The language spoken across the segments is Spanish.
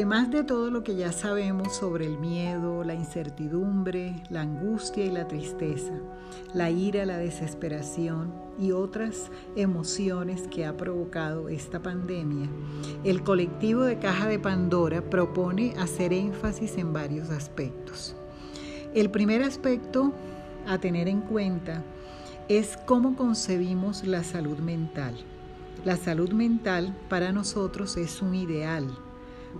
Además de todo lo que ya sabemos sobre el miedo, la incertidumbre, la angustia y la tristeza, la ira, la desesperación y otras emociones que ha provocado esta pandemia, el colectivo de Caja de Pandora propone hacer énfasis en varios aspectos. El primer aspecto a tener en cuenta es cómo concebimos la salud mental. La salud mental para nosotros es un ideal.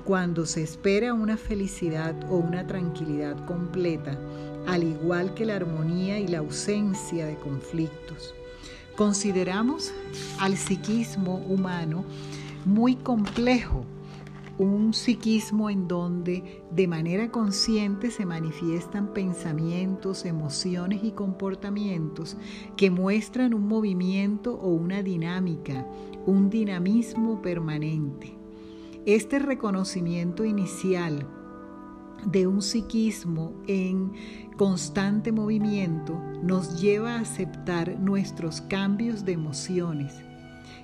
Cuando se espera una felicidad o una tranquilidad completa, al igual que la armonía y la ausencia de conflictos. Consideramos al psiquismo humano muy complejo un psiquismo en donde de manera consciente se manifiestan pensamientos, emociones y comportamientos que muestran un movimiento o una dinámica, un dinamismo permanente. Este reconocimiento inicial de un psiquismo en constante movimiento nos lleva a aceptar nuestros cambios de emociones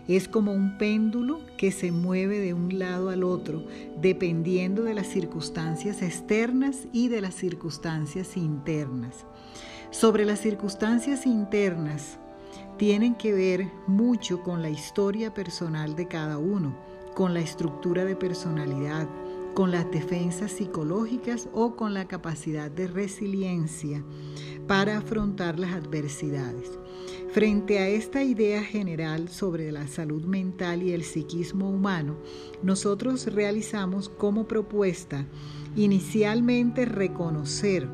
es como un péndulo que se mueve de un lado al otro, dependiendo de las circunstancias externas y de las circunstancias internas. Sobre las circunstancias internas, tienen que ver mucho con la historia personal de cada uno, con la estructura de personalidad, con las defensas psicológicas o con la capacidad de resiliencia para afrontar las adversidades. Frente a esta idea general sobre la salud mental y el psiquismo humano, nosotros realizamos como propuesta inicialmente reconocer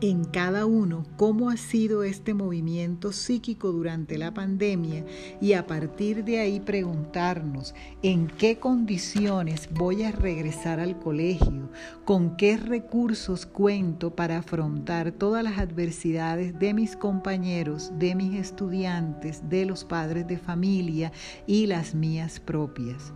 en cada uno cómo ha sido este movimiento psíquico durante la pandemia y a partir de ahí preguntarnos en qué condiciones voy a regresar al colegio, con qué recursos cuento para afrontar todas las adversidades de mis compañeros, de mis estudiantes, de los padres de familia y las mías propias.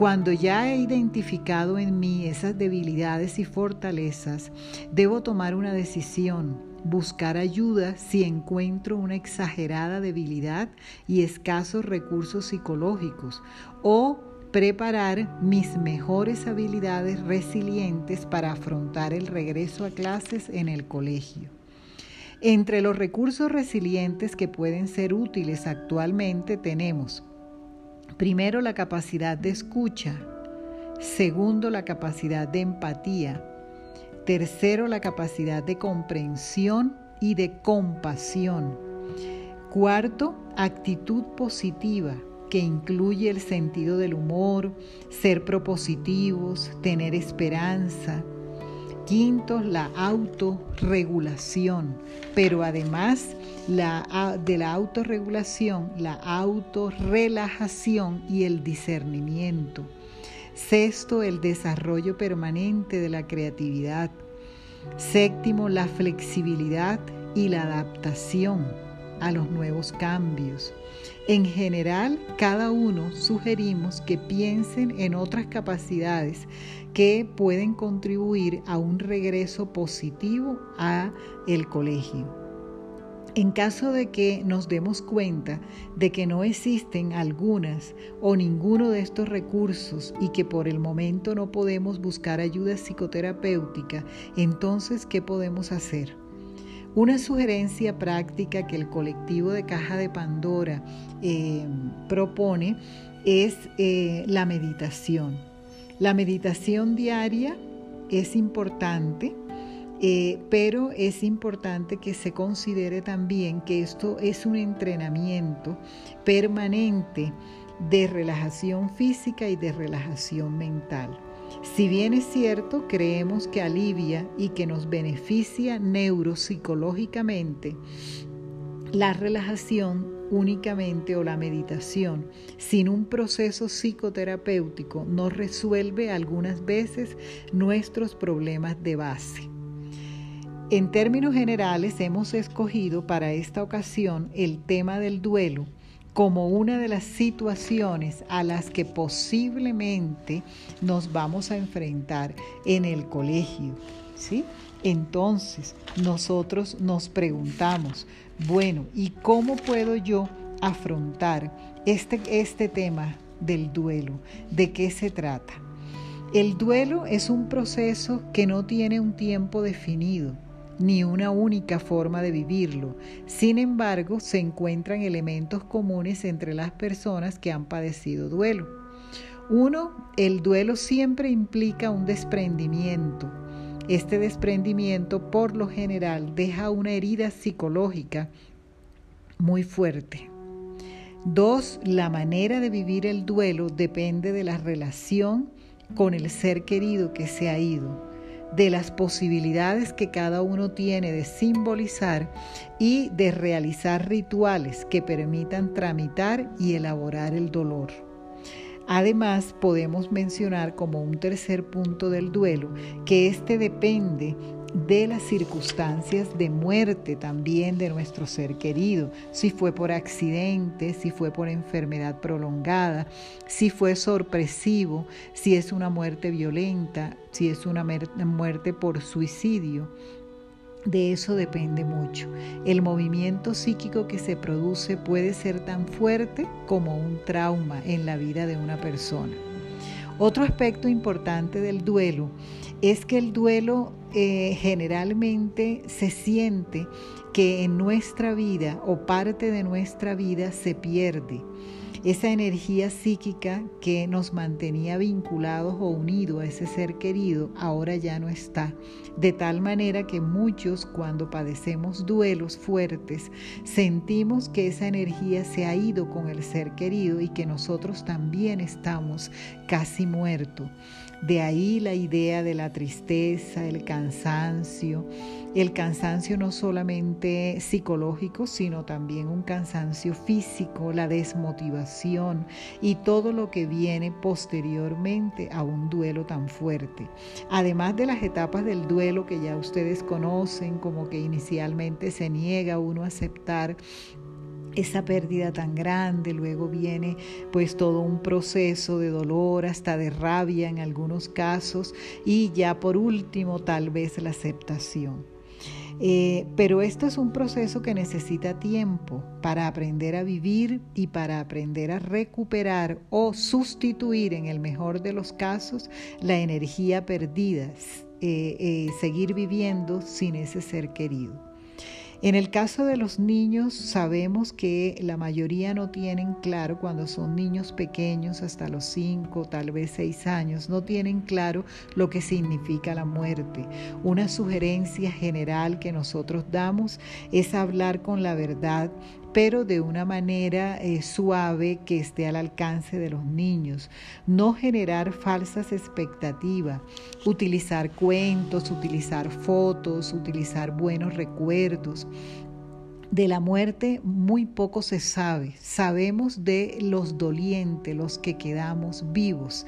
Cuando ya he identificado en mí esas debilidades y fortalezas, debo tomar una decisión, buscar ayuda si encuentro una exagerada debilidad y escasos recursos psicológicos o preparar mis mejores habilidades resilientes para afrontar el regreso a clases en el colegio. Entre los recursos resilientes que pueden ser útiles actualmente tenemos Primero, la capacidad de escucha. Segundo, la capacidad de empatía. Tercero, la capacidad de comprensión y de compasión. Cuarto, actitud positiva, que incluye el sentido del humor, ser propositivos, tener esperanza, Quinto, la autorregulación, pero además la, de la autorregulación, la autorrelajación y el discernimiento. Sexto, el desarrollo permanente de la creatividad. Séptimo, la flexibilidad y la adaptación a los nuevos cambios. En general, cada uno sugerimos que piensen en otras capacidades que pueden contribuir a un regreso positivo a el colegio. En caso de que nos demos cuenta de que no existen algunas o ninguno de estos recursos y que por el momento no podemos buscar ayuda psicoterapéutica, entonces, ¿qué podemos hacer? Una sugerencia práctica que el colectivo de Caja de Pandora eh, propone es eh, la meditación. La meditación diaria es importante, eh, pero es importante que se considere también que esto es un entrenamiento permanente de relajación física y de relajación mental. Si bien es cierto, creemos que alivia y que nos beneficia neuropsicológicamente, la relajación únicamente o la meditación sin un proceso psicoterapéutico no resuelve algunas veces nuestros problemas de base. En términos generales hemos escogido para esta ocasión el tema del duelo como una de las situaciones a las que posiblemente nos vamos a enfrentar en el colegio, ¿sí? Entonces, nosotros nos preguntamos, bueno, ¿y cómo puedo yo afrontar este, este tema del duelo? ¿De qué se trata? El duelo es un proceso que no tiene un tiempo definido ni una única forma de vivirlo. Sin embargo, se encuentran elementos comunes entre las personas que han padecido duelo. Uno, el duelo siempre implica un desprendimiento. Este desprendimiento por lo general deja una herida psicológica muy fuerte. Dos, la manera de vivir el duelo depende de la relación con el ser querido que se ha ido de las posibilidades que cada uno tiene de simbolizar y de realizar rituales que permitan tramitar y elaborar el dolor. Además, podemos mencionar como un tercer punto del duelo que éste depende de las circunstancias de muerte también de nuestro ser querido, si fue por accidente, si fue por enfermedad prolongada, si fue sorpresivo, si es una muerte violenta, si es una muerte por suicidio. De eso depende mucho. El movimiento psíquico que se produce puede ser tan fuerte como un trauma en la vida de una persona. Otro aspecto importante del duelo es que el duelo eh, generalmente se siente que en nuestra vida o parte de nuestra vida se pierde esa energía psíquica que nos mantenía vinculados o unidos a ese ser querido, ahora ya no está. De tal manera que muchos cuando padecemos duelos fuertes, sentimos que esa energía se ha ido con el ser querido y que nosotros también estamos casi muertos. De ahí la idea de la tristeza, el cansancio, el cansancio no solamente psicológico, sino también un cansancio físico, la desmotivación y todo lo que viene posteriormente a un duelo tan fuerte. Además de las etapas del duelo que ya ustedes conocen, como que inicialmente se niega uno a aceptar esa pérdida tan grande, luego viene pues todo un proceso de dolor, hasta de rabia en algunos casos y ya por último tal vez la aceptación. Eh, pero esto es un proceso que necesita tiempo para aprender a vivir y para aprender a recuperar o sustituir, en el mejor de los casos, la energía perdida, eh, eh, seguir viviendo sin ese ser querido. En el caso de los niños, sabemos que la mayoría no tienen claro, cuando son niños pequeños, hasta los 5, tal vez 6 años, no tienen claro lo que significa la muerte. Una sugerencia general que nosotros damos es hablar con la verdad pero de una manera eh, suave que esté al alcance de los niños. No generar falsas expectativas, utilizar cuentos, utilizar fotos, utilizar buenos recuerdos. De la muerte muy poco se sabe. Sabemos de los dolientes, los que quedamos vivos,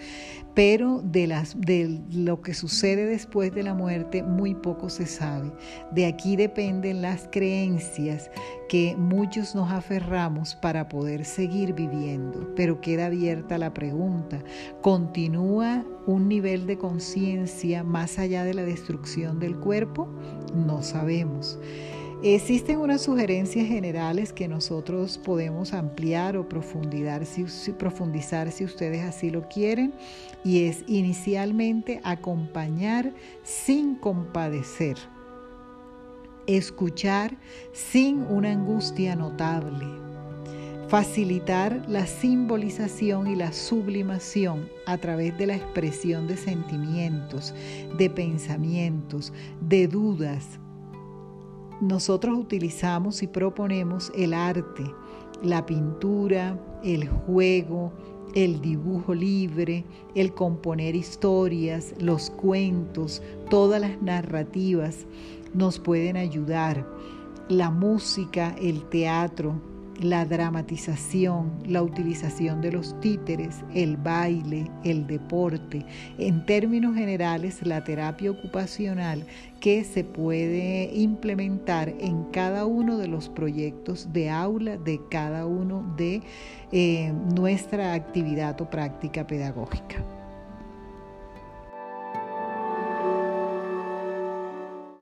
pero de, las, de lo que sucede después de la muerte muy poco se sabe. De aquí dependen las creencias que muchos nos aferramos para poder seguir viviendo, pero queda abierta la pregunta, ¿continúa un nivel de conciencia más allá de la destrucción del cuerpo? No sabemos. Existen unas sugerencias generales que nosotros podemos ampliar o profundizar si, ustedes así lo quieren y es inicialmente acompañar sin compadecer, escuchar sin una angustia notable, facilitar la simbolización y la sublimación a través de la expresión de sentimientos, de pensamientos, de dudas, nosotros utilizamos y proponemos el arte, la pintura, el juego, el dibujo libre, el componer historias, los cuentos, todas las narrativas nos pueden ayudar. La música, el teatro, la dramatización, la utilización de los títeres, el baile, el deporte, en términos generales la terapia ocupacional que se puede implementar en cada uno de los proyectos de aula de cada uno de eh, nuestra actividad o práctica pedagógica.